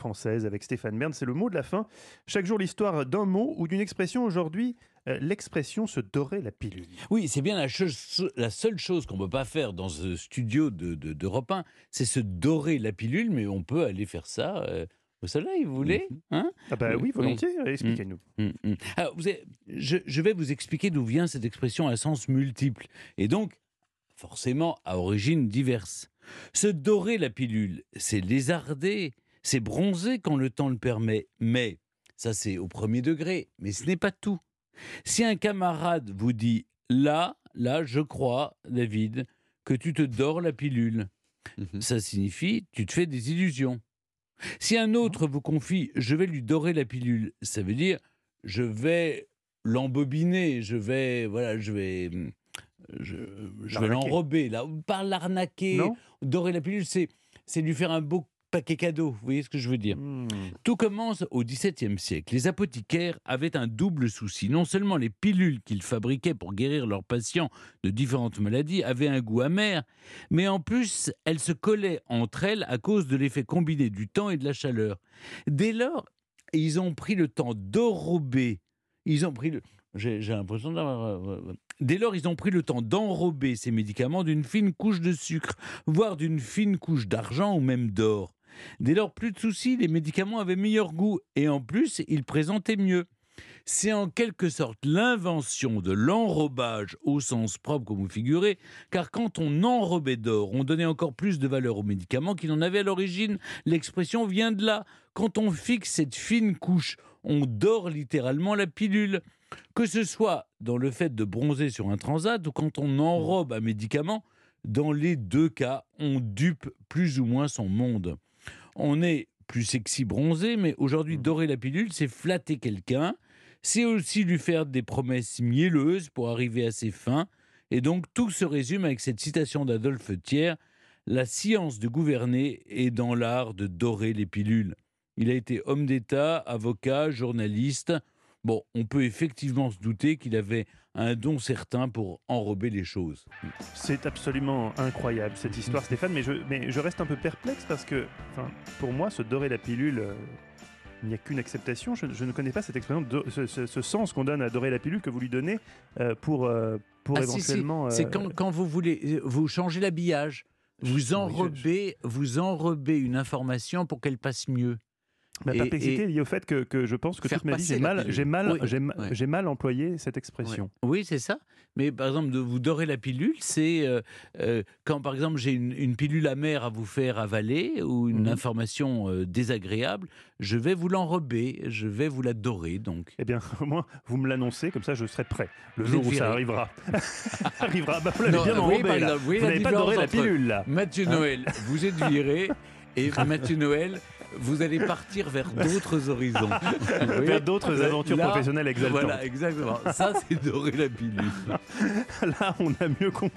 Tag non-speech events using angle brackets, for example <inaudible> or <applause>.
française avec Stéphane Bern. C'est le mot de la fin. Chaque jour, l'histoire d'un mot ou d'une expression. Aujourd'hui, euh, l'expression se dorer la pilule. Oui, c'est bien la, seule chose qu'on ne peut pas faire dans ce studio de, de, d'Europe 1, c'est se dorer la pilule, mais on peut aller faire ça euh, au soleil, vous voulez hein? Ah bah oui, volontiers. Expliquez-nous. Alors, vous avez- je, je vais vous expliquer d'où vient cette expression à sens multiple, et donc forcément à origine diverse. Se dorer la pilule, c'est lézarder, c'est bronzer quand le temps le permet, mais ça c'est au premier degré, mais ce n'est pas tout. Si un camarade vous dit là, là, je crois, David, que tu te dors la pilule, Mhm. ça signifie tu te fais des illusions. Si un autre vous confie je vais lui dorer la pilule, ça veut dire je vais l'embobiner, je vais voilà, je vais je, je vais l'enrober là, pas l'arnaquer, dorer la pilule, c'est c'est lui faire un beau paquet cadeau, vous voyez ce que je veux dire Hmm. tout commence au XVIIe siècle. Les apothicaires avaient un double souci. Non seulement les pilules qu'ils fabriquaient pour guérir leurs patients de différentes maladies avaient un goût amer, mais en plus, elles se collaient entre elles à cause de l'effet combiné du temps et de la chaleur. Dès lors, ils ont pris le temps d'enrober. Ils ont pris le. J'ai l'impression d'avoir. euh, Dès lors, ils ont pris le temps d'enrober ces médicaments d'une fine couche de sucre, voire d'une fine couche d'argent ou même d'or. Dès lors, plus de soucis, les médicaments avaient meilleur goût et en plus, ils présentaient mieux. C'est en quelque sorte l'invention de l'enrobage au sens propre, comme vous figurez, car quand on enrobait d'or, on donnait encore plus de valeur aux médicaments qu'il en avait à l'origine. L'expression vient de là. Quand on fixe cette fine couche, on dort littéralement la pilule. Que ce soit dans le fait de bronzer sur un transat ou quand on enrobe un médicament, dans les deux cas, on dupe plus ou moins son monde. On est plus sexy bronzé, mais aujourd'hui, Mhm. dorer la pilule, c'est flatter quelqu'un. C'est aussi lui faire des promesses mielleuses pour arriver à ses fins. Et donc, tout se résume avec cette citation d'Adolphe Thiers La science de gouverner est dans l'art de dorer les pilules. Il a été homme d'État, avocat, journaliste. Bon, on peut effectivement se douter qu'il avait un don certain pour enrober les choses. C'est absolument incroyable cette histoire, Stéphane, mais je, mais je reste un peu perplexe parce que, pour moi, se dorer la pilule, euh, il n'y a qu'une acceptation. Je, je ne connais pas cette expression, de- ce, ce- ce sens qu'on donne à dorer la pilule que vous lui donnez euh, pour, euh, pour Ah, si, si, éventuellement. C'est euh, quand, quand vous voulez, euh, vous changez l'habillage, vous je- enrobez, vous enrobez une information pour qu'elle passe mieux. Ma perplexité est liée au fait que, que je pense que toute ma vie, j'ai mal, j'ai mal, Oui, j'ai mal employé cette expression. Oui, c'est ça. Mais par exemple, de vous dorer la pilule, c'est euh, euh, quand par exemple j'ai une, une pilule amère à vous faire avaler ou une Mhm. information euh, désagréable, je vais vous l'enrober, je vais vous la dorer. Donc, Eh bien, <laughs> au moins, vous me l'annoncez, comme ça, je serai prêt. Le Vous jour où ça arrivera. <laughs> arrivera. Bah, vous l'avez bien oui, enrobé, par là. exemple, oui, Vous n'avez pas doré la pilule, là. Mathieu Hein Noël, vous êtes viré. Et Mathieu Noël, vous allez partir vers d'autres horizons. <laughs> Vers d'autres aventures là, professionnelles exaltantes. Voilà, exactement. Ça, c'est dorer la pilule. <laughs> Là, on a mieux compris.